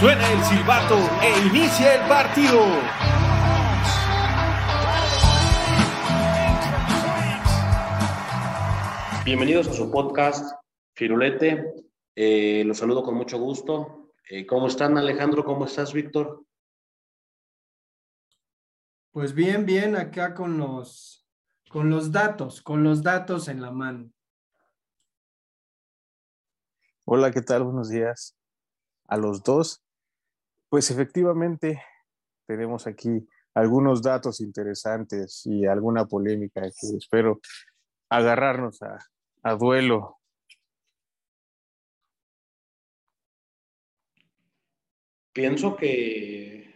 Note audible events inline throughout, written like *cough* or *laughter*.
Suena el silbato e inicia el partido. Bienvenidos a su podcast Firulete. Eh, los saludo con mucho gusto. Eh, ¿Cómo están Alejandro? ¿Cómo estás Víctor? Pues bien, bien, acá con los, con los datos, con los datos en la mano. Hola, ¿qué tal? Buenos días a los dos. Pues efectivamente tenemos aquí algunos datos interesantes y alguna polémica que espero agarrarnos a, duelo. Pienso que,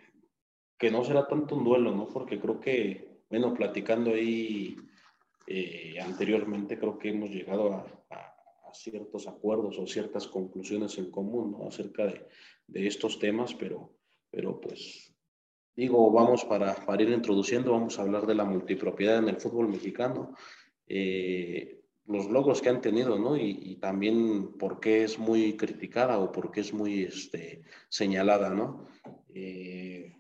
que no será tanto un duelo, ¿no? Porque creo que, bueno, platicando ahí eh, anteriormente, creo que hemos llegado a, a, ciertos acuerdos o ciertas conclusiones en común, ¿no? Acerca de, de estos temas, pero, pero pues digo, vamos para, para ir introduciendo, vamos a hablar de la multipropiedad en el fútbol mexicano. Eh, los logros que han tenido, ¿no? Y, y, también por qué es muy criticada o por qué es muy este, señalada, ¿no? Eh,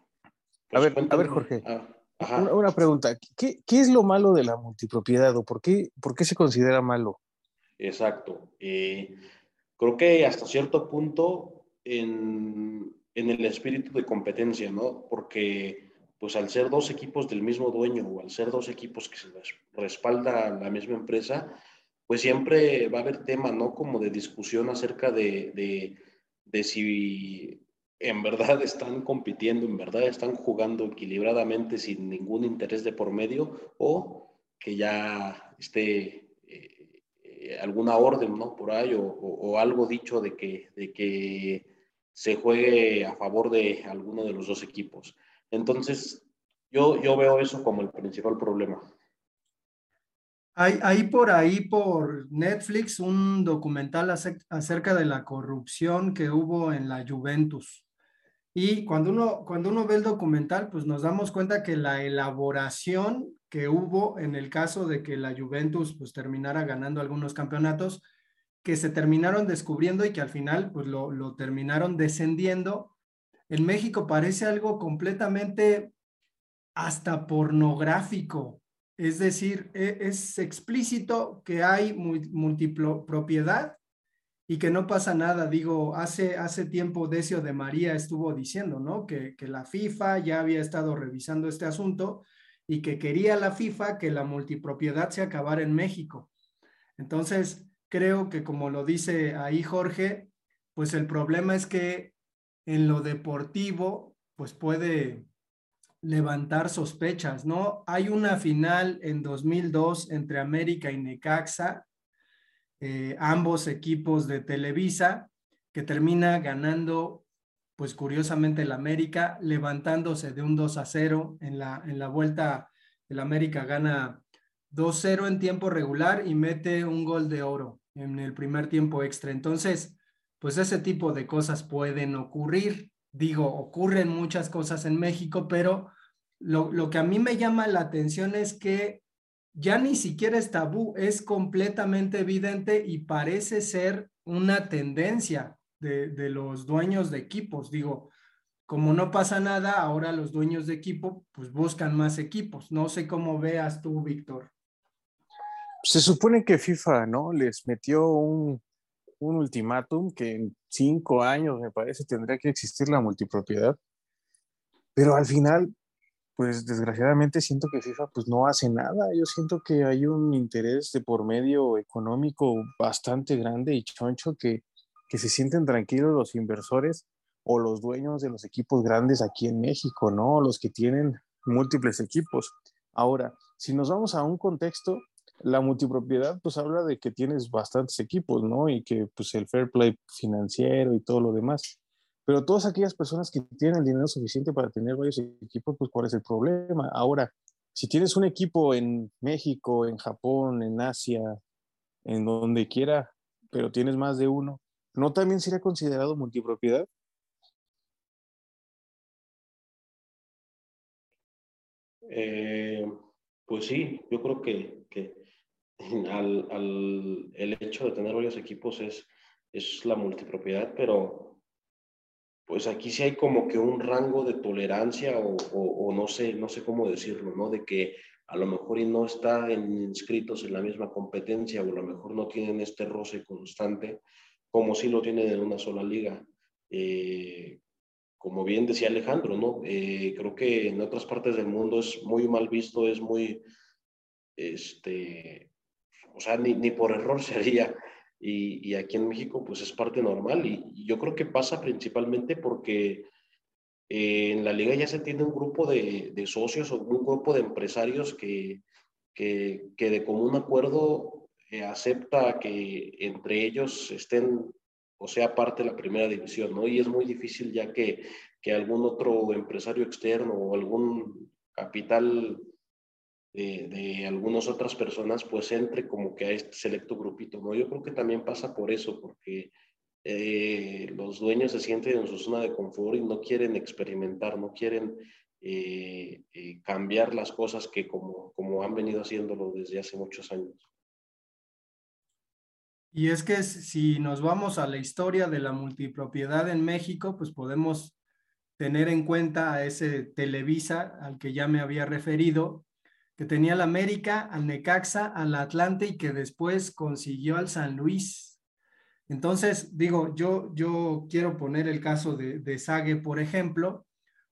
pues, a, ver, cuéntame. a ver, Jorge. Ah, una, una, pregunta. ¿Qué, ¿Qué, es lo malo de la multipropiedad o por qué, por qué se considera malo? Exacto. Eh, creo que hasta cierto punto en, en el espíritu de competencia, ¿no? Porque pues al ser dos equipos del mismo dueño o al ser dos equipos que se respalda la misma empresa, pues siempre va a haber tema, ¿no? Como de discusión acerca de, de, de, si en verdad *laughs* están compitiendo, en verdad están jugando equilibradamente sin ningún interés de por medio o que ya esté eh, alguna orden, ¿no? Por ahí o, o, o algo dicho de que, de que se juegue a favor de alguno de los dos equipos. Entonces, yo, yo veo eso como el principal problema. Hay, hay por ahí por Netflix un documental acerca de la corrupción que hubo en la Juventus. Y cuando uno, cuando uno ve el documental, pues nos damos cuenta que la elaboración que hubo en el caso de que la Juventus pues terminara ganando algunos campeonatos, que se terminaron descubriendo y que al final pues lo, lo terminaron descendiendo, en México parece algo completamente hasta pornográfico. Es decir, es explícito que hay multipropiedad y que no pasa nada. Digo, hace, hace tiempo Decio de María estuvo diciendo, ¿no? Que, que la FIFA ya había estado revisando este asunto y que quería la FIFA que la multipropiedad se acabara en México. Entonces, creo que como lo dice ahí Jorge, pues el problema es que en lo deportivo, pues puede levantar sospechas, ¿no? Hay una final en 2002 entre América y Necaxa, eh, ambos equipos de Televisa, que termina ganando, pues curiosamente el América, levantándose de un 2 a 0 en la, en la vuelta, el América gana 2-0 en tiempo regular y mete un gol de oro en el primer tiempo extra. Entonces, pues ese tipo de cosas pueden ocurrir. Digo, ocurren muchas cosas en México, pero lo, lo, que a mí me llama la atención es que ya ni siquiera es tabú, es completamente evidente y parece ser una tendencia de, de los dueños de equipos. Digo, como no pasa nada, ahora los dueños de equipo pues buscan más equipos. No sé cómo veas tú, Víctor. Se supone que FIFA, ¿no? Les metió un, un ultimátum que en cinco años, me parece, tendría que existir la multipropiedad. Pero al final, pues desgraciadamente siento que FIFA pues no hace nada. Yo siento que hay un interés de por medio económico bastante grande y choncho que, que se sienten tranquilos los inversores o los dueños de los equipos grandes aquí en México, ¿no? Los que tienen múltiples equipos. Ahora, si nos vamos a un contexto, la multipropiedad pues habla de que tienes bastantes equipos, ¿no? Y que pues el fair play financiero y todo lo demás. Pero todas aquellas personas que tienen el dinero suficiente para tener varios equipos, pues ¿cuál es el problema? Ahora, si tienes un equipo en México, en Japón, en Asia, en donde quiera, pero tienes más de uno, ¿no también sería considerado multipropiedad? Eh, pues sí, yo creo que, que *laughs* al, al, el hecho de tener varios equipos es, es la multipropiedad, pero pues aquí sí hay como que un rango de tolerancia o, no sé, no sé cómo decirlo, ¿no? De que a lo mejor no están inscritos en la misma competencia o a lo mejor no tienen este roce constante como si lo tienen en una sola liga. Eh, como bien decía Alejandro, ¿no? Eh, creo que en otras partes del mundo es muy mal visto, es muy, este, o sea, ni, por error se haría. Y, aquí en México, pues es parte normal. Y, yo creo que pasa principalmente porque eh, en la liga ya se tiene un grupo de, de socios o un grupo de empresarios que, que, que de común acuerdo eh, acepta que entre ellos estén o sea parte de la primera división, ¿no? Y es muy difícil ya que, que algún otro empresario externo o algún capital de, de, algunas otras personas pues entre como que a este selecto grupito, ¿no? Yo creo que también pasa por eso, porque eh, los dueños se sienten en su zona de confort y no quieren experimentar, no quieren eh, eh, cambiar las cosas que como, como han venido haciéndolo desde hace muchos años. Y es que si nos vamos a la historia de la multipropiedad en México, pues podemos tener en cuenta a ese Televisa al que ya me había referido, que tenía al América, al Necaxa, al Atlante y que después consiguió al San Luis. Entonces, digo, yo, yo quiero poner el caso de, de Sague, por ejemplo,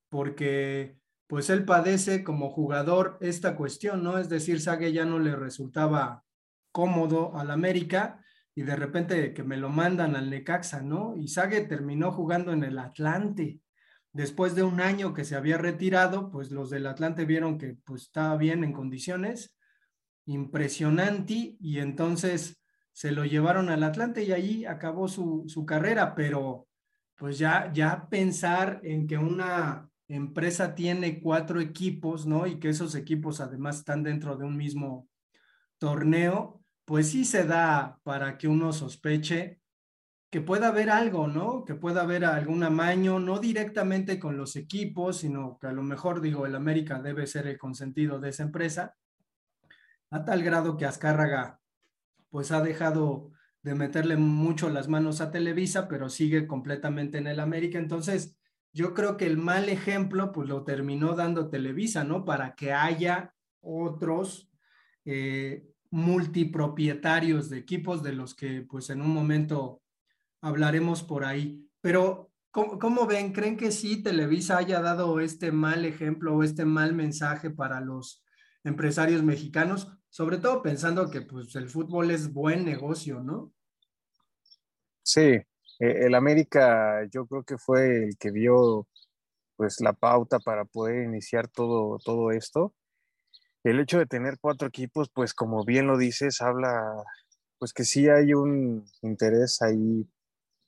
porque pues él padece como jugador esta cuestión, ¿no? Es decir, Sague ya no le resultaba cómodo al América y de repente que me lo mandan al Necaxa, ¿no? Y Sague terminó jugando en el Atlante. Después de un año que se había retirado, pues los del Atlante vieron que pues estaba bien en condiciones, impresionante, y entonces se lo llevaron al Atlante y allí acabó su, su carrera, pero pues ya, ya pensar en que una empresa tiene cuatro equipos, ¿no? Y que esos equipos además están dentro de un mismo torneo, pues sí se da para que uno sospeche que pueda haber algo, ¿no? Que pueda haber algún amaño, no directamente con los equipos, sino que a lo mejor, digo, el América debe ser el consentido de esa empresa, a tal grado que Azcárraga, pues ha dejado de meterle mucho las manos a Televisa, pero sigue completamente en el América. Entonces, yo creo que el mal ejemplo, pues lo terminó dando Televisa, ¿no? Para que haya otros eh, multipropietarios de equipos de los que pues en un momento hablaremos por ahí. Pero ¿cómo, ¿cómo, ven? ¿Creen que sí Televisa haya dado este mal ejemplo o este mal mensaje para los empresarios mexicanos? Sobre todo pensando que pues el fútbol es buen negocio, ¿no? Sí, eh, el América yo creo que fue el que dio pues la pauta para poder iniciar todo, todo esto el hecho de tener cuatro equipos, pues como bien lo dices, habla, pues que sí hay un interés ahí,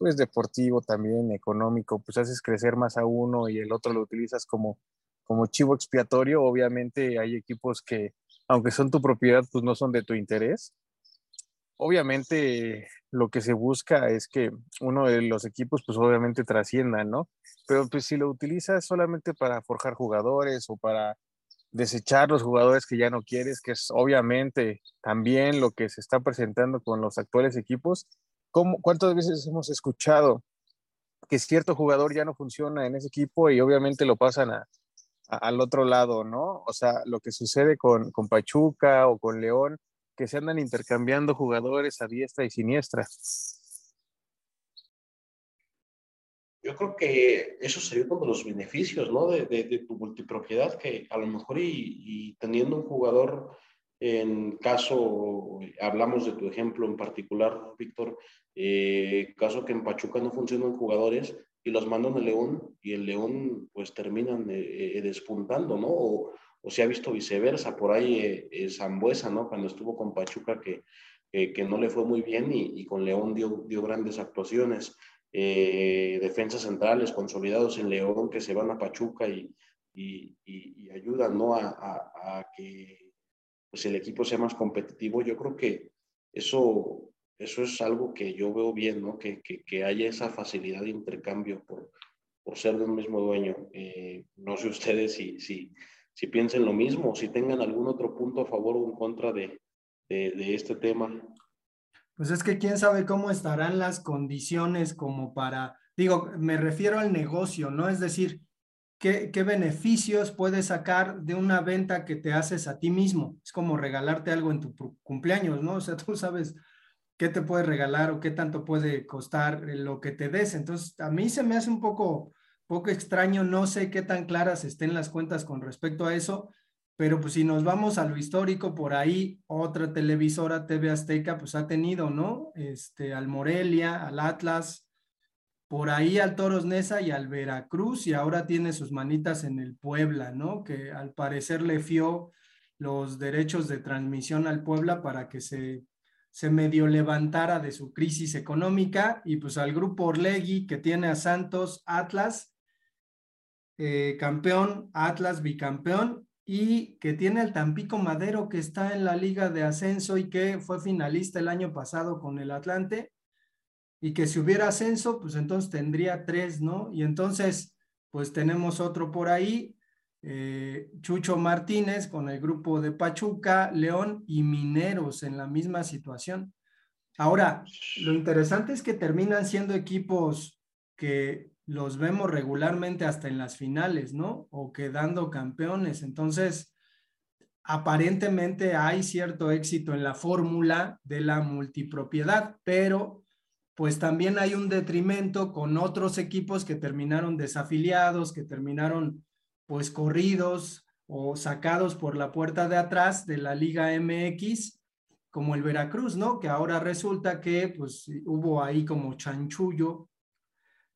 pues deportivo también, económico, pues haces crecer más a uno y el otro lo utilizas como, como chivo expiatorio. Obviamente hay equipos que, aunque son tu propiedad, pues no son de tu interés. Obviamente lo que se busca es que uno de los equipos, pues obviamente trascienda, ¿no? Pero pues si lo utilizas solamente para forjar jugadores o para desechar los jugadores que ya no quieres, que es obviamente también lo que se está presentando con los actuales equipos. ¿Cómo, ¿Cuántas veces hemos escuchado que cierto jugador ya no funciona en ese equipo y obviamente lo pasan al otro lado, ¿no? O sea, lo que sucede con, Pachuca o con León, que se andan intercambiando jugadores a diestra y siniestra. yo creo que eso sería uno de los beneficios, ¿no? De, tu multipropiedad, que a lo mejor y, teniendo un jugador, en caso, hablamos de tu ejemplo en particular, Víctor, eh, caso que en Pachuca no funcionan jugadores y los mandan a León y el León pues terminan eh, eh, despuntando, ¿no? O, o, se ha visto viceversa, por ahí eh, Zambuesa, ¿no? Cuando estuvo con Pachuca que, que no le fue muy bien y, y con León dio, dio grandes actuaciones. eh, defensas centrales consolidados en León que se van a Pachuca y, y, ayudan ¿no? a, a, que pues el equipo sea más competitivo. Yo creo que eso, eso es algo que yo veo bien, ¿no? que, que, que haya esa facilidad de intercambio por, por ser de un mismo dueño. Eh, no sé ustedes si, si, si piensen lo mismo, si tengan algún otro punto a favor o en contra de, de, este tema. Pues es que quién sabe cómo estarán las condiciones como para, digo, me refiero al negocio, ¿no? Es decir, ¿qué, qué beneficios puedes sacar de una venta que te haces a ti mismo? Es como regalarte algo en tu cumpleaños, ¿no? O sea, tú sabes qué te puede regalar o qué tanto puede costar lo que te des. Entonces, a mí se me hace un poco, poco extraño, no sé qué tan claras estén las cuentas con respecto a eso, pero pues si nos vamos a lo histórico, por ahí otra televisora, TV Azteca, pues ha tenido, ¿no? Este, al Morelia, al Atlas, por ahí al Toros Nesa y al Veracruz, y ahora tiene sus manitas en el Puebla, ¿no? Que al parecer le fió los derechos de transmisión al Puebla para que se, se medio levantara de su crisis económica, y pues al grupo Orlegui, que tiene a Santos, Atlas, eh, campeón, Atlas bicampeón, y que tiene el Tampico Madero que está en la liga de ascenso y que fue finalista el año pasado con el Atlante y que si hubiera ascenso, pues entonces tendría tres, ¿no? Y entonces, pues tenemos otro por ahí, eh, Chucho Martínez con el grupo de Pachuca, León y Mineros en la misma situación. Ahora, lo interesante es que terminan siendo equipos que los vemos regularmente hasta en las finales, ¿no? O quedando campeones. Entonces, aparentemente hay cierto éxito en la fórmula de la multipropiedad, pero pues también hay un detrimento con otros equipos que terminaron desafiliados, que terminaron pues corridos o sacados por la puerta de atrás de la Liga MX, como el Veracruz, ¿no? Que ahora resulta que pues hubo ahí como chanchullo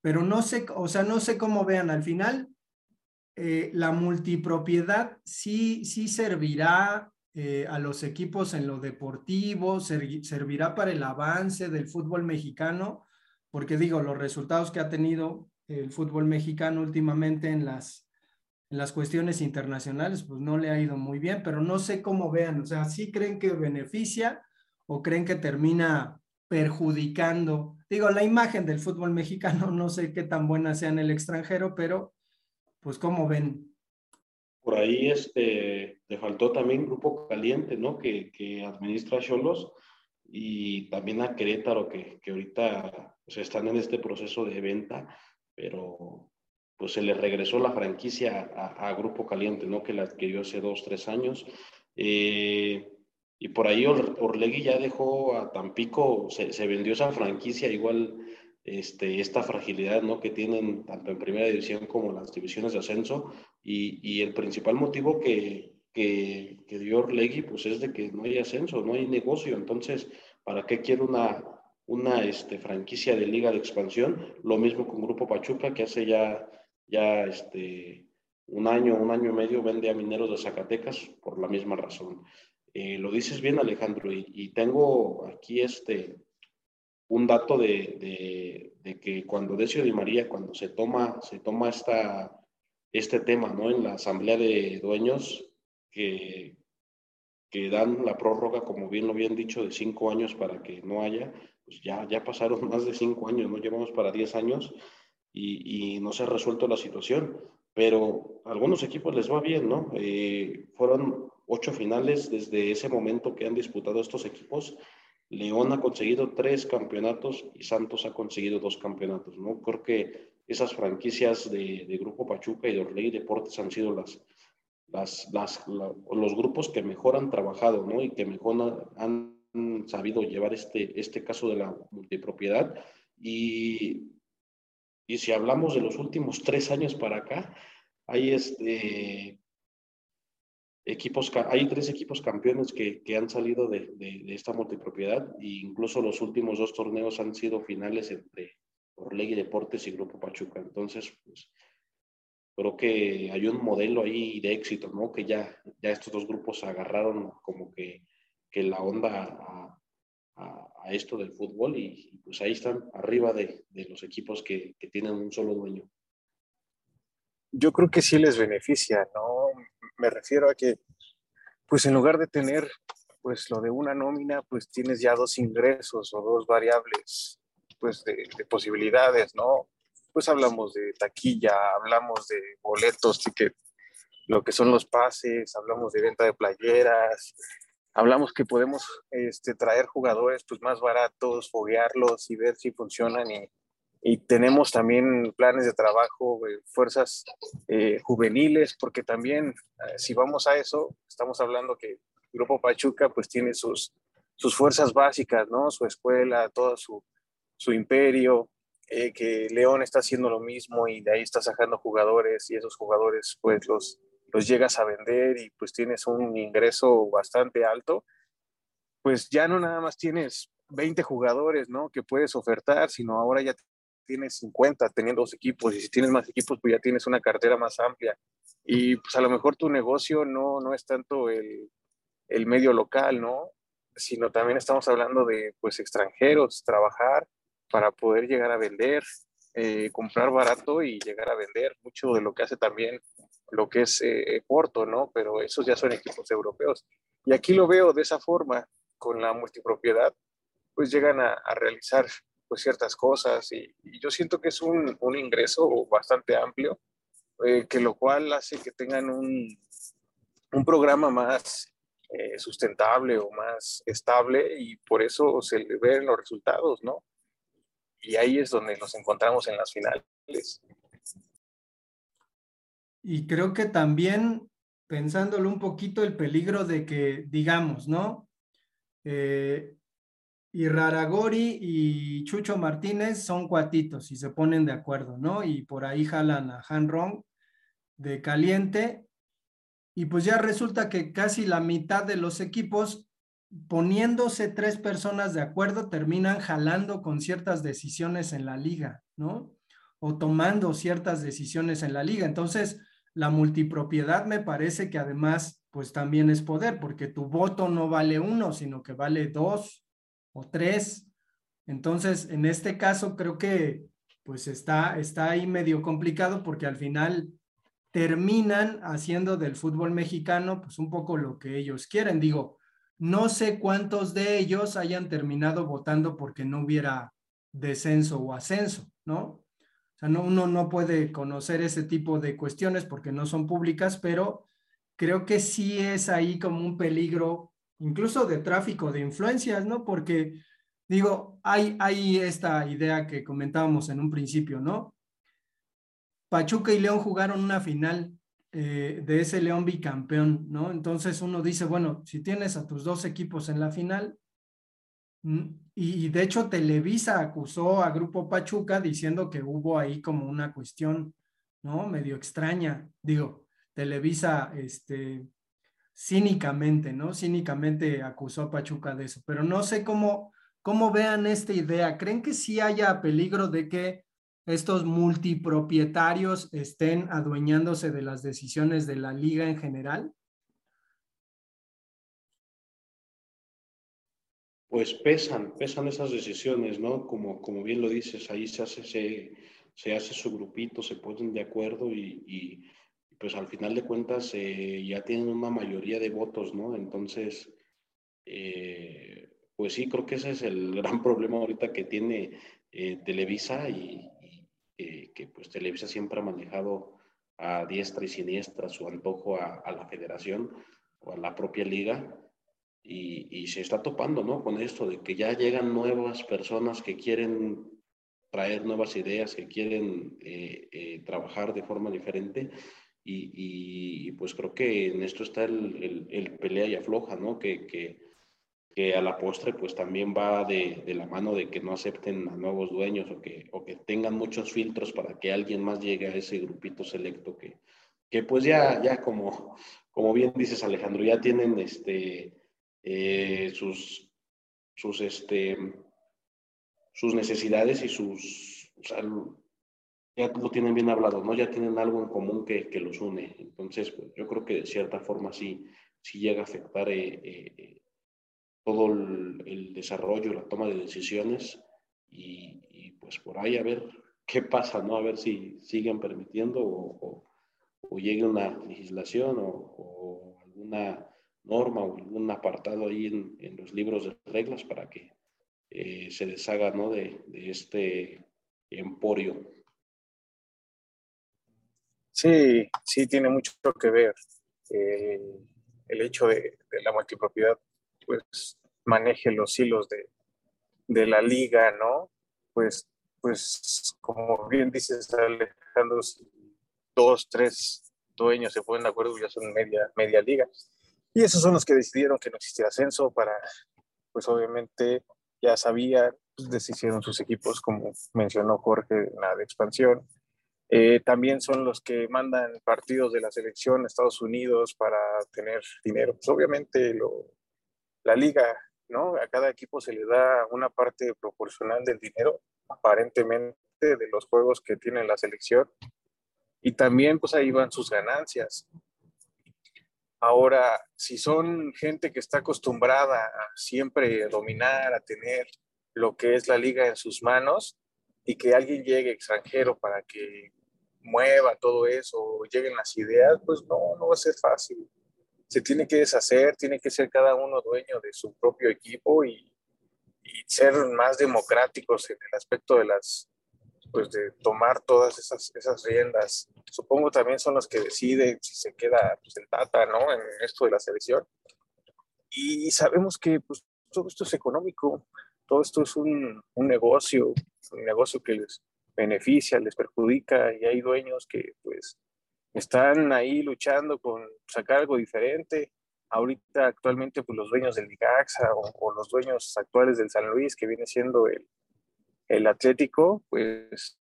pero no sé, o sea, no sé cómo vean al final. Eh, la multipropiedad sí, sí servirá eh, a los equipos en lo deportivo, servirá para el avance del fútbol mexicano, porque digo, los resultados que ha tenido el fútbol mexicano últimamente en las, en las cuestiones internacionales, pues no le ha ido muy bien, pero no sé cómo vean, o sea, ¿sí creen que beneficia o creen que termina perjudicando, digo, la imagen del fútbol mexicano, *laughs* no sé qué tan buena sea en el extranjero, pero pues cómo ven. Por ahí este, le faltó también Grupo Caliente, ¿no? Que, que administra Cholos y también a Querétaro, que, que ahorita pues, están en este proceso de venta, pero pues se le regresó la franquicia a, Grupo Caliente, ¿no? Que la adquirió hace dos, tres años. Eh, y por ahí Orlegui ya dejó a Tampico, se, vendió esa franquicia, igual este, esta fragilidad ¿no? que tienen tanto en primera división como las divisiones de ascenso. Y, y el principal motivo que, que, que, dio Orlegui pues es de que no hay ascenso, no hay negocio. Entonces, ¿para qué quiere una, una este, franquicia de liga de expansión? Lo mismo con Grupo Pachuca, que hace ya, ya este, un año, un año y medio vende a Mineros de Zacatecas por la misma razón. Eh, lo dices bien, Alejandro, y, tengo aquí este, un dato de, que cuando Decio Di María, cuando se toma, se toma esta, este tema ¿no? en la asamblea de dueños, que, que dan la prórroga, como bien lo habían dicho, de cinco años para que no haya, pues ya, ya pasaron *laughs* más de cinco años, no llevamos para diez años y, y no se ha resuelto la situación. Pero a algunos equipos les va bien, ¿no? Eh, fueron ocho finales desde ese momento que han disputado estos equipos. León ha conseguido tres campeonatos y Santos ha conseguido dos campeonatos, ¿no? Creo que esas franquicias de, Grupo Pachuca y de Orley Deportes han sido las, las, las los grupos que mejor han trabajado, ¿no? Y que mejor han, sabido llevar este, este caso de la multipropiedad. Y, y si hablamos de los últimos tres años para acá, hay este, equipos, hay tres equipos campeones que, que han salido de, de, esta multipropiedad e incluso los últimos dos torneos han sido finales entre Orlegui Deportes y Grupo Pachuca. Entonces, pues, creo que hay un modelo ahí de éxito, ¿no? Que ya, ya estos dos grupos agarraron como que, que la onda a, a, esto del fútbol y, pues ahí están arriba de, los equipos que, tienen un solo dueño. Yo creo que sí les beneficia, ¿no? Me refiero a que, pues en lugar de tener, pues lo de una nómina, pues tienes ya dos ingresos o dos variables, pues de, de posibilidades, ¿no? Pues hablamos de taquilla, hablamos de boletos, ticket, lo que son los pases, hablamos de venta de playeras, hablamos que podemos este, traer jugadores pues, más baratos, foguearlos y ver si funcionan y, y tenemos también planes de trabajo, fuerzas eh, juveniles, porque también eh, si vamos a eso, estamos hablando que Grupo Pachuca pues tiene sus, sus fuerzas básicas, ¿no? Su escuela, todo su, su imperio, eh, que León está haciendo lo mismo y de ahí está sacando jugadores y esos jugadores pues los, los llegas a vender y pues tienes un ingreso bastante alto, pues ya no nada más tienes 20 jugadores, ¿no? Que puedes ofertar, sino ahora ya tienes 50 teniendo dos equipos y si tienes más equipos, pues ya tienes una cartera más amplia. Y pues a lo mejor tu negocio no, no es tanto el, el medio local, ¿no? Sino también estamos hablando de pues extranjeros, trabajar para poder llegar a vender, eh, comprar barato y llegar a vender. Mucho de lo que hace también lo que es eh, Porto, ¿no? Pero esos ya son equipos europeos. Y aquí lo veo de esa forma, con la multipropiedad, pues llegan a, realizar pues ciertas cosas y, yo siento que es un, un ingreso bastante amplio, eh, que lo cual hace que tengan un, un programa más eh, sustentable o más estable y por eso se ven los resultados, ¿no? Y ahí es donde nos encontramos en las finales. Y creo que también, pensándolo un poquito, el peligro de que, digamos, ¿no? Eh, y Raragori y Chucho Martínez son cuatitos y se ponen de acuerdo, ¿no? Y por ahí jalan a Han Rong de caliente. Y pues ya resulta que casi la mitad de los equipos, poniéndose tres personas de acuerdo, terminan jalando con ciertas decisiones en la liga, ¿no? O tomando ciertas decisiones en la liga. Entonces, la multipropiedad me parece que además, pues también es poder, porque tu voto no vale uno, sino que vale dos o tres. Entonces, en este caso, creo que pues está, está ahí medio complicado porque al final terminan haciendo del fútbol mexicano pues un poco lo que ellos quieren. Digo, no sé cuántos de ellos hayan terminado votando porque no hubiera descenso o ascenso, ¿no? O sea, no, uno no puede conocer ese tipo de cuestiones porque no son públicas, pero creo que sí es ahí como un peligro, incluso de tráfico de influencias, ¿no? Porque, digo, hay, hay esta idea que comentábamos en un principio, ¿no? Pachuca y León jugaron una final eh, de ese León bicampeón, ¿no? Entonces uno dice, bueno, si tienes a tus dos equipos en la final, Mm, y de hecho Televisa acusó a Grupo Pachuca diciendo que hubo ahí como una cuestión, ¿no? Medio extraña. Digo, Televisa, este, cínicamente, ¿no? Cínicamente acusó a Pachuca de eso, pero no sé cómo, cómo vean esta idea. ¿Creen que sí haya peligro de que estos multipropietarios estén adueñándose de las decisiones de la liga en general? Pues pesan, pesan esas decisiones, ¿no? Como, como bien lo dices, ahí se hace, se, hace su grupito, se ponen de acuerdo y, pues al final de cuentas eh, ya tienen una mayoría de votos, ¿no? Entonces, eh, pues sí, creo que ese es el *laughs* gran problema ahorita que tiene eh, Televisa y, que pues Televisa siempre ha manejado a diestra y siniestra su antojo a, a la federación o a la propia liga y, se está topando, ¿no? Con esto de que ya llegan nuevas personas que quieren traer nuevas ideas, que quieren eh, eh, trabajar de forma diferente. Y, pues creo que en esto está el, el, pelea y afloja, ¿no? Que, que, que, a la postre pues también va de, de, la mano de que no acepten a nuevos dueños o que, o que tengan muchos filtros para que alguien más llegue a ese grupito selecto que, que pues ya, ya como, como bien dices Alejandro, ya tienen este eh, sus, sus, este, sus necesidades y sus, ya lo tienen bien hablado, ¿no? Ya tienen algo en común que, que los une. Entonces, pues, yo creo que de cierta forma sí, sí llega a afectar eh, eh, todo el, desarrollo, la toma de decisiones y, pues por ahí a ver qué pasa, ¿no? A ver si siguen permitiendo o, o, llegue una legislación o, alguna norma o algún apartado ahí en, los libros de reglas para que eh, se deshaga, ¿no? De, este emporio. Sí, sí, tiene mucho que ver. Eh, el hecho de, la multipropiedad pues maneje los hilos de, la liga, ¿no? Pues, pues como bien dices Alejandro, dos, tres dueños se ponen de acuerdo, ya son media, media liga. Y esos son los que decidieron que no existiera ascenso para, pues obviamente ya sabían, pues deshicieron sus equipos, como mencionó Jorge, en la de expansión. Eh, también son los que mandan partidos de la selección Estados Unidos para tener dinero. Pues obviamente lo, la liga, ¿no? A cada equipo se le da una parte proporcional del dinero, aparentemente, de los juegos que tiene la selección. Y también, pues ahí van sus ganancias. Ahora, si son gente que está acostumbrada a siempre dominar, a tener lo que es la liga en sus manos, y que alguien llegue extranjero para que mueva todo eso, lleguen las ideas, pues no, no va a ser fácil. Se tiene que deshacer, tiene que ser cada uno dueño de su propio equipo y, y ser más democráticos en el aspecto de las, pues de tomar todas esas, esas riendas. Supongo también son los que deciden si se queda pues, el Tata, ¿no? En esto de la selección. Y sabemos que pues, todo esto es económico, todo esto es un, un negocio, un negocio que les beneficia, les perjudica y hay dueños que pues están ahí luchando con sacar algo diferente. Ahorita actualmente pues los dueños del Ligaxa o, los dueños actuales del San Luis que viene siendo el, el Atlético pues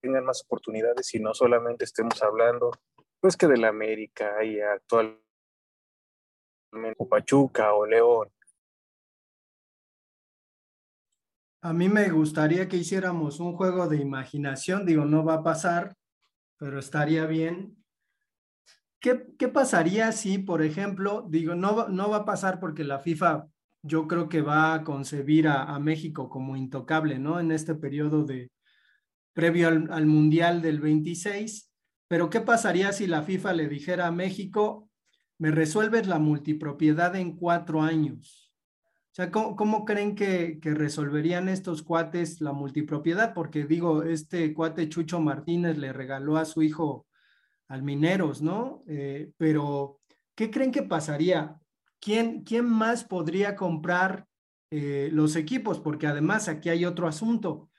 tengan más oportunidades y no solamente estemos hablando pues que de la América y actualmente Pachuca o León A mí me gustaría que hiciéramos un juego de imaginación, digo, no va a pasar, pero estaría bien. ¿Qué, qué pasaría si, por ejemplo, digo, no, no va a pasar porque la FIFA yo creo que va a concebir a, México como intocable, ¿no? En este periodo de previo al, al Mundial del 26, pero ¿qué pasaría si la FIFA le dijera a México, me resuelves la multipropiedad en cuatro años? O sea, ¿cómo, creen que, resolverían estos cuates la multipropiedad? Porque digo, este cuate Chucho Martínez le regaló a su hijo al Mineros, ¿no? Eh, pero, ¿qué creen que pasaría? ¿Quién, quién más podría comprar eh, los equipos? Porque además aquí hay otro asunto.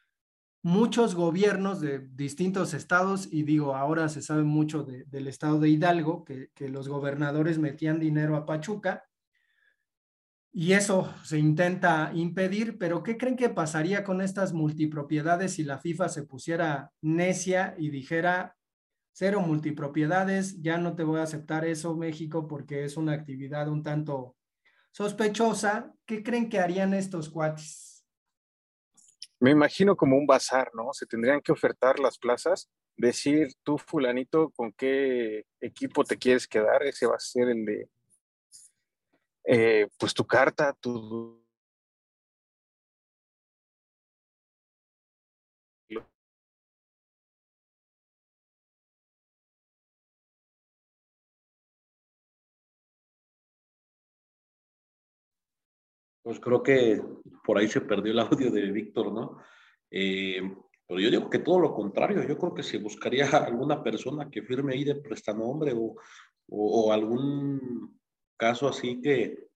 Muchos gobiernos de distintos estados, y digo, ahora se sabe mucho del estado de Hidalgo, que, que los gobernadores metían dinero a Pachuca, y eso se intenta impedir, pero ¿qué creen que pasaría con estas multipropiedades si la FIFA se pusiera necia y dijera cero multipropiedades, ya no te voy a aceptar eso México porque es una actividad un tanto sospechosa? ¿Qué creen que harían estos cuates? Me imagino como un bazar, ¿no? Se tendrían que ofertar las plazas, decir tú fulanito con qué equipo te quieres quedar, ese va a ser el de eh, pues tu carta, tu... Pues creo que por ahí se perdió el audio de Víctor, ¿no? Eh, pero yo digo que todo lo contrario, yo creo que se buscaría *laughs* alguna persona que firme ahí de prestanombre o, o algún caso así que,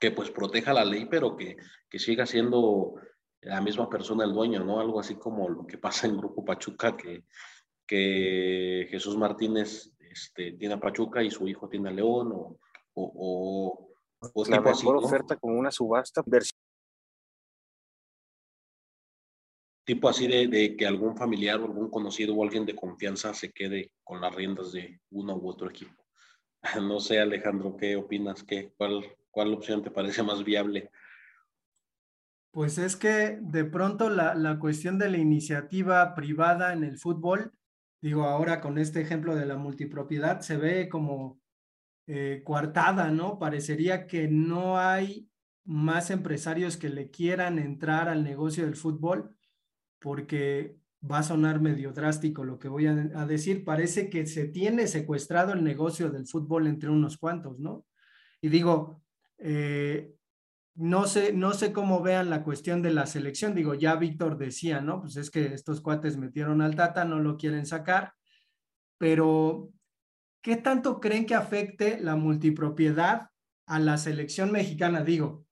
que pues proteja la ley, pero que, que siga siendo la misma persona el dueño, ¿no? Algo así como lo que pasa en Grupo Pachuca, que, que Jesús Martínez este, tiene a Pachuca y su hijo tiene a León, o, o, la mejor así, oferta como una subasta tipo así de, de, que algún familiar o algún conocido o alguien de confianza se quede con las riendas de uno u otro equipo. *laughs* No sé, Alejandro, ¿qué opinas? ¿Qué, cuál, ¿Cuál opción te parece más viable? Pues es que de pronto la, la, cuestión de la iniciativa privada en el fútbol, digo ahora con este ejemplo de la multipropiedad, se ve como eh, coartada, ¿no? Parecería que no hay más empresarios que le quieran entrar al negocio del fútbol, porque va a sonar medio drástico lo que voy a, decir, parece que se tiene secuestrado el negocio del fútbol entre unos cuantos, ¿no? Y digo, eh, no sé, no sé cómo vean la cuestión de la selección. Digo, ya Víctor decía, ¿no? Pues es que estos cuates metieron al Tata, no lo quieren sacar, pero ¿qué tanto creen que afecte la multipropiedad a la selección mexicana? Digo,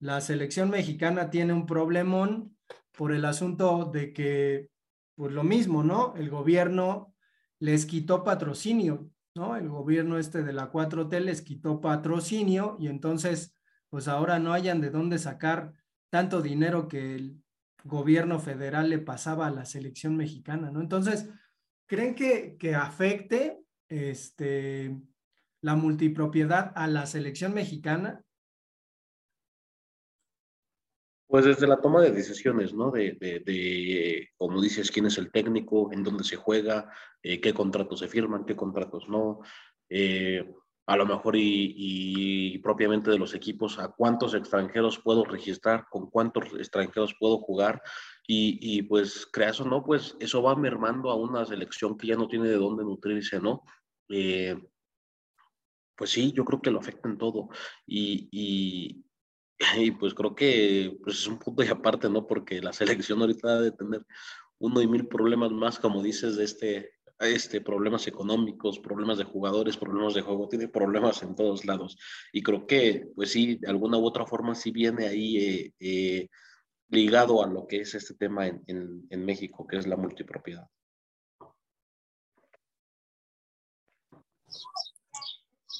la selección mexicana tiene un problemón por el asunto de que, pues lo mismo, ¿no? El gobierno les quitó patrocinio, ¿no? El gobierno este de la 4T les quitó patrocinio y entonces pues ahora no hayan de dónde sacar tanto dinero que el gobierno federal le pasaba a la selección mexicana, ¿no? Entonces, ¿creen que, que afecte este, la multipropiedad a la selección mexicana? Pues desde la toma de decisiones, ¿no? De, de, como dices, quién es el técnico, en dónde se juega, eh, qué contratos se firman, qué contratos no. Eh, a lo mejor y, propiamente de los equipos, a cuántos extranjeros puedo registrar, con cuántos extranjeros puedo jugar y, pues creas o no, pues eso va mermando a una selección que ya no tiene de dónde nutrirse, ¿no? Eh, pues sí, yo creo que lo afecta en todo *laughs* y, pues creo que pues es un punto y aparte, ¿no? Porque la *laughs* selección ahorita debe tener uno y mil problemas más, como dices, de este, este, problemas económicos, problemas de jugadores, problemas de juego, tiene problemas en todos lados. Y creo que, pues sí, de alguna u otra forma sí viene ahí eh, eh, ligado a lo que es este tema en, en, México, que es la multipropiedad.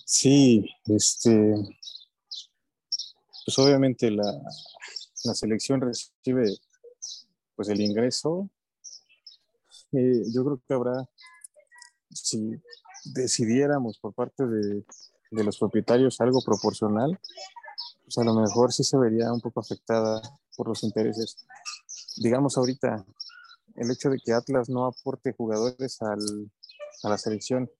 Sí, este, pues obviamente la, la selección recibe pues el ingreso. Eh, yo creo que habrá si decidiéramos por parte de, los propietarios algo proporcional, pues a lo mejor sí se vería un poco afectada por los intereses. Digamos ahorita, el hecho de que Atlas no aporte jugadores a la selección,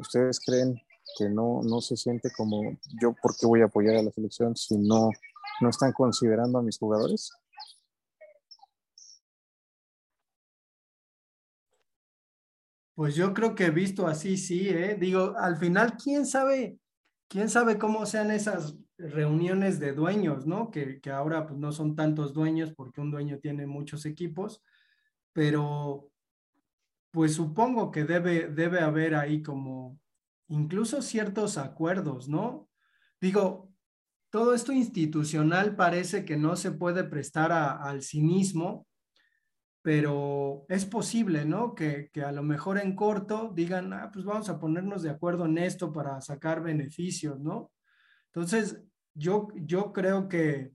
¿ustedes creen que no, no se siente como yo por qué voy a apoyar a la selección si no, no están considerando a mis jugadores? Pues yo creo que visto así, sí, ¿eh? Digo, al final, ¿quién sabe, quién sabe cómo sean esas reuniones de dueños, ¿no? Que, que ahora pues no son tantos dueños porque un dueño tiene muchos equipos, pero pues supongo que debe, debe haber ahí como incluso ciertos acuerdos, ¿no? Digo, todo esto institucional parece que no se puede prestar al cinismo, pero es posible, ¿no? Que, a lo mejor en corto digan, ah, pues vamos a ponernos de acuerdo en esto para sacar beneficios, ¿no? Entonces, yo, yo creo que,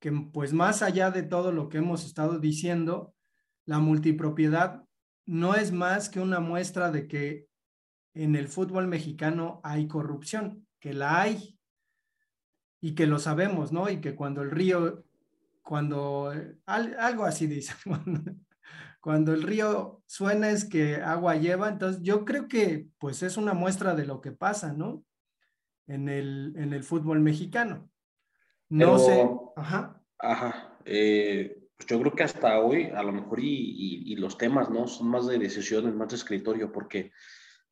que, pues más allá de todo lo que hemos estado diciendo, la multipropiedad no es más que una muestra de que en el fútbol mexicano hay corrupción, que la hay y que lo sabemos, ¿no? Y que cuando el río cuando algo así dice, *laughs* cuando, el río suena es que agua lleva, entonces yo creo que pues es una muestra de lo que pasa, ¿no? En el, en el fútbol mexicano. No sé, ajá. Ajá, eh, pues yo creo que hasta hoy a lo mejor y, y, los temas, ¿no? Son más de decisiones, más de escritorio, porque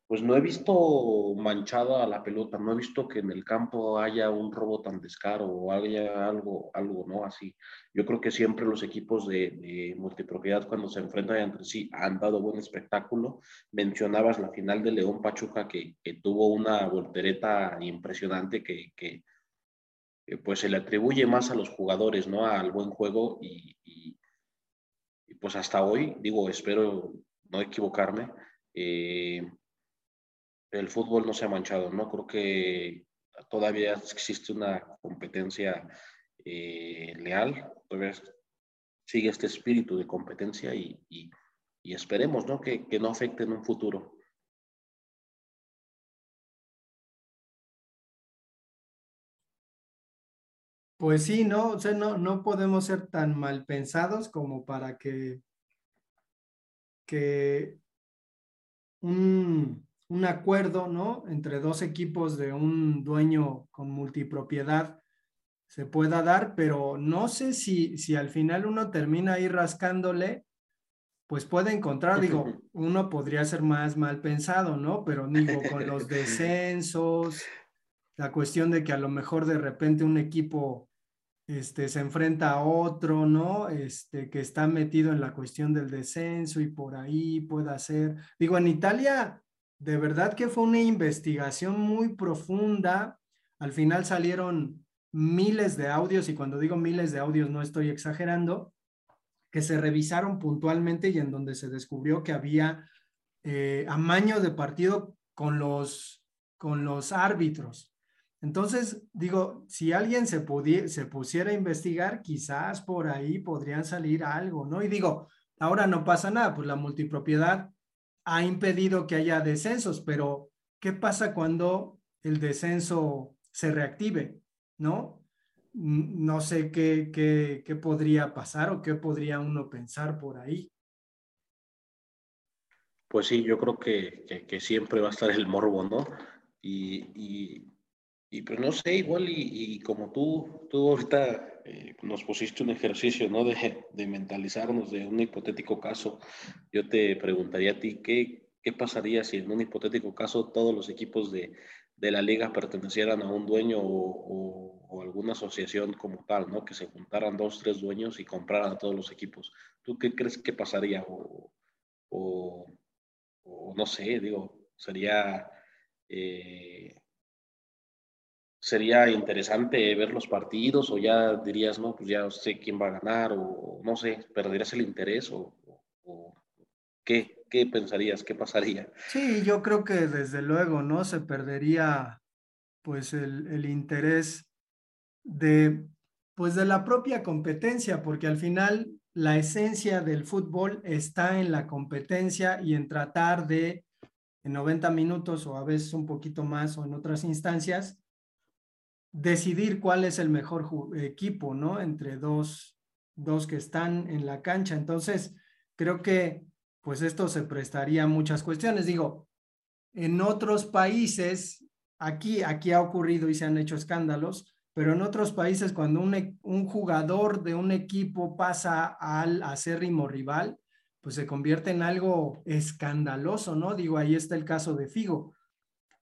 pues no he visto manchada la pelota, no he visto que en el campo haya un robo tan descaro o haya algo, algo ¿no? Así. Yo creo que siempre los equipos de, multipropiedad cuando se enfrentan entre sí han dado buen espectáculo. Mencionabas la final de León Pachuca que, tuvo una voltereta impresionante que, que, pues se le atribuye más a los jugadores, ¿no? Al buen juego y, y, pues hasta hoy, digo, espero no equivocarme. Eh, el fútbol no se ha manchado, ¿no? Creo que todavía existe una competencia eh, leal, todavía sigue este espíritu de competencia y, esperemos, ¿no? Que, no afecte en un futuro. Pues sí, no, o sea, no, no podemos ser tan mal pensados como para que, que un, un acuerdo, ¿no? Entre dos equipos de un dueño con multipropiedad se pueda dar, pero no sé si, si al final uno termina ahí rascándole, pues puede encontrar, digo, *laughs* uno podría ser más mal pensado, ¿no? Pero digo, con los *laughs* descensos, la cuestión de que a lo mejor de repente un equipo este, se enfrenta a otro, ¿no? Este, que está metido en la cuestión del descenso y por ahí pueda ser. Digo, en Italia, de verdad que fue una investigación muy profunda. Al final salieron miles de audios, y cuando digo miles de audios no estoy exagerando, que se revisaron puntualmente y en donde se descubrió que había eh, amaño de partido con los, con los árbitros. Entonces, digo, si alguien se, se pusiera a investigar, quizás por ahí podrían salir algo, ¿no? Y digo, ahora no pasa nada, pues la multipropiedad ha impedido que haya descensos, pero ¿qué pasa cuando el descenso se reactive? ¿No? No sé qué, qué, qué podría pasar o qué podría uno pensar por ahí. Pues sí, yo creo que, que, siempre va a estar el morbo, ¿no? Y, y, pues no sé, igual y, como tú, tú ahorita eh, nos pusiste un ejercicio, ¿no? De, de, mentalizarnos de un hipotético caso, yo te preguntaría a ti, ¿qué, qué pasaría si en un hipotético caso todos los equipos de, de la liga pertenecieran a un dueño o, alguna asociación como tal, ¿no? Que se juntaran dos, tres dueños y compraran a todos los equipos. ¿Tú qué crees que pasaría? O, o no sé, digo, sería... Eh, sería interesante ver los partidos o ya dirías, no, pues ya sé quién va a ganar o no sé, perderías el interés o, o qué, ¿qué pensarías? ¿Qué pasaría? Sí, yo creo que desde luego, ¿no? Se perdería pues el, el interés de pues de la propia competencia, porque al final la esencia del fútbol está en la competencia y en tratar de en 90 minutos o a veces un poquito más o en otras instancias decidir cuál es el mejor equipo, ¿no? Entre dos, dos que están en la cancha. Entonces, creo que pues esto se prestaría a muchas cuestiones. Digo, en otros países, aquí, aquí ha ocurrido y se han hecho escándalos, pero en otros países cuando un, e, un jugador de un equipo pasa al acérrimo rival, pues se convierte en algo escandaloso, ¿no? Digo, ahí está el caso de Figo.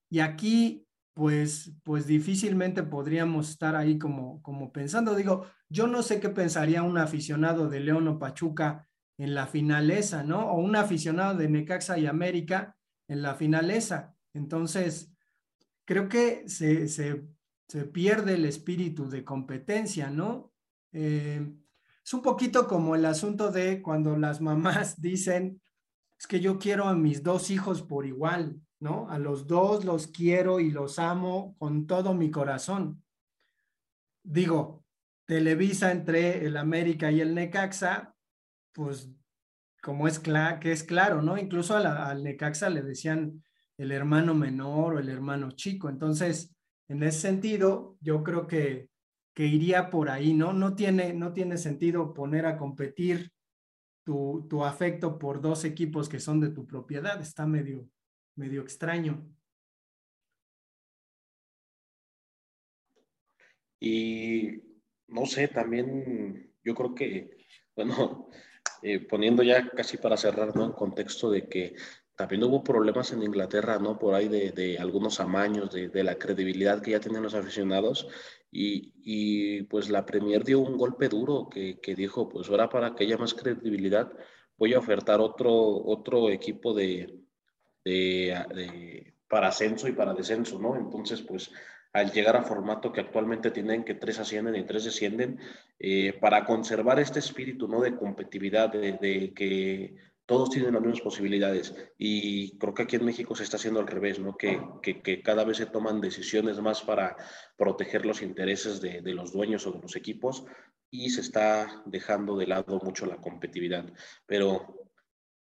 Y aquí, pues, pues difícilmente podríamos estar ahí como, como pensando. Digo, yo no sé qué pensaría un aficionado de León o Pachuca en la finaleza, ¿no? O un aficionado de Necaxa y América en la finaleza. Entonces, creo que se, se, se pierde el espíritu de competencia, ¿no? Eh, es un poquito como el asunto de cuando las mamás *laughs* dicen, es que yo quiero a mis dos hijos por igual, A los dos los quiero y los amo con todo mi corazón. Digo, Televisa entre el América y el Necaxa, pues como es que es claro, ¿no? Incluso al Necaxa le decían el hermano menor o el hermano chico. Entonces, en ese sentido, yo creo que, que iría por ahí, ¿no? No tiene, no tiene sentido poner a competir tu, tu afecto por dos equipos que son de tu propiedad. Está medio, medio extraño. Y no sé, también yo creo que, bueno, *laughs* eh, poniendo ya casi para cerrar, ¿no? En contexto de que también hubo problemas en Inglaterra, ¿no? Por ahí de, de algunos amaños, de, la credibilidad que ya tenían los aficionados. Y, y, pues la Premier dio un golpe duro que, que, dijo, pues ahora para que haya más credibilidad, voy a ofertar otro, otro equipo de, para ascenso y para descenso, ¿no? Entonces, pues al llegar a formato que actualmente tienen, que tres ascienden y tres descienden, eh, para conservar este espíritu ¿no? de competitividad, de, que todos tienen las mismas posibilidades. Y creo que aquí en México se está haciendo al revés, ¿no? que, que, cada vez se toman decisiones más para proteger los intereses de, de, los dueños o de los equipos y se está dejando de lado mucho la competitividad. Pero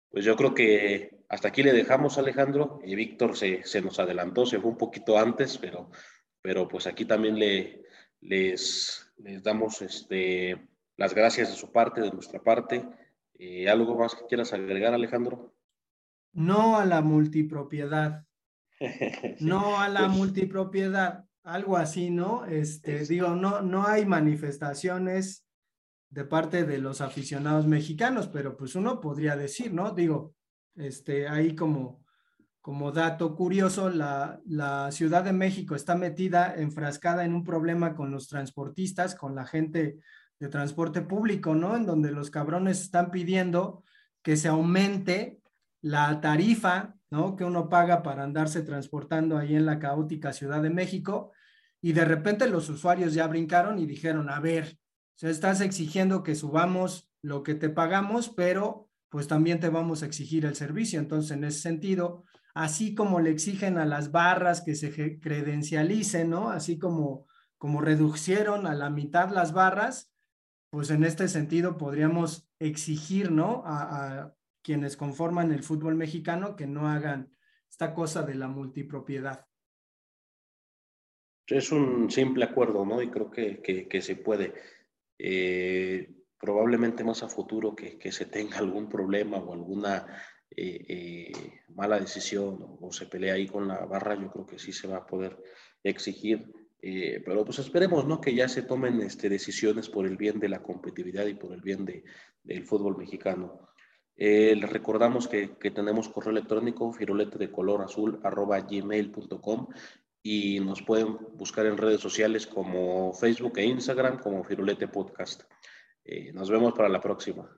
pues yo creo que hasta aquí le dejamos, Alejandro. y Víctor se, se nos adelantó, se fue un poquito antes, pero pero pues aquí también le, les, les damos este, las gracias de su parte, de nuestra parte. Eh, ¿Algo más que quieras agregar, Alejandro? No a la multipropiedad. *laughs* no a la multipropiedad, algo así, ¿no? Este, digo, no, no hay manifestaciones de parte de los aficionados mexicanos, pero pues uno podría decir, ¿no? Digo, este, ahí como, como dato curioso, la, la Ciudad de México está metida, enfrascada en un problema con los transportistas, con la gente de transporte público, ¿no? En donde los cabrones están pidiendo que se aumente la tarifa, ¿no? Que uno paga para andarse transportando ahí en la caótica Ciudad de México. Y de repente los usuarios ya brincaron y dijeron, a ver, o estás exigiendo que subamos lo que te pagamos, pero pues también te vamos a exigir el servicio. Entonces, en ese sentido, así como le exigen a las barras que se credencialicen, ¿no? Así como, como reducieron a la mitad las barras, pues en este sentido podríamos exigir, ¿no? A, quienes conforman el fútbol mexicano que no hagan esta cosa de la multipropiedad. Es un simple acuerdo, ¿no? Y creo que, que, se puede. Eh, probablemente más a futuro que, que, se tenga algún problema o alguna eh, eh, mala decisión o, se pelea ahí con la barra, yo creo que sí se va a poder exigir eh, pero pues esperemos ¿no? que ya se tomen este, decisiones por el bien de la competitividad y por el bien de, del fútbol mexicano. Eh, les recordamos que, que, tenemos correo electrónico firulete de color azul arroba gmail.com y nos pueden buscar en redes sociales como Facebook e Instagram como Firulete Podcast. Eh, nos vemos para la próxima.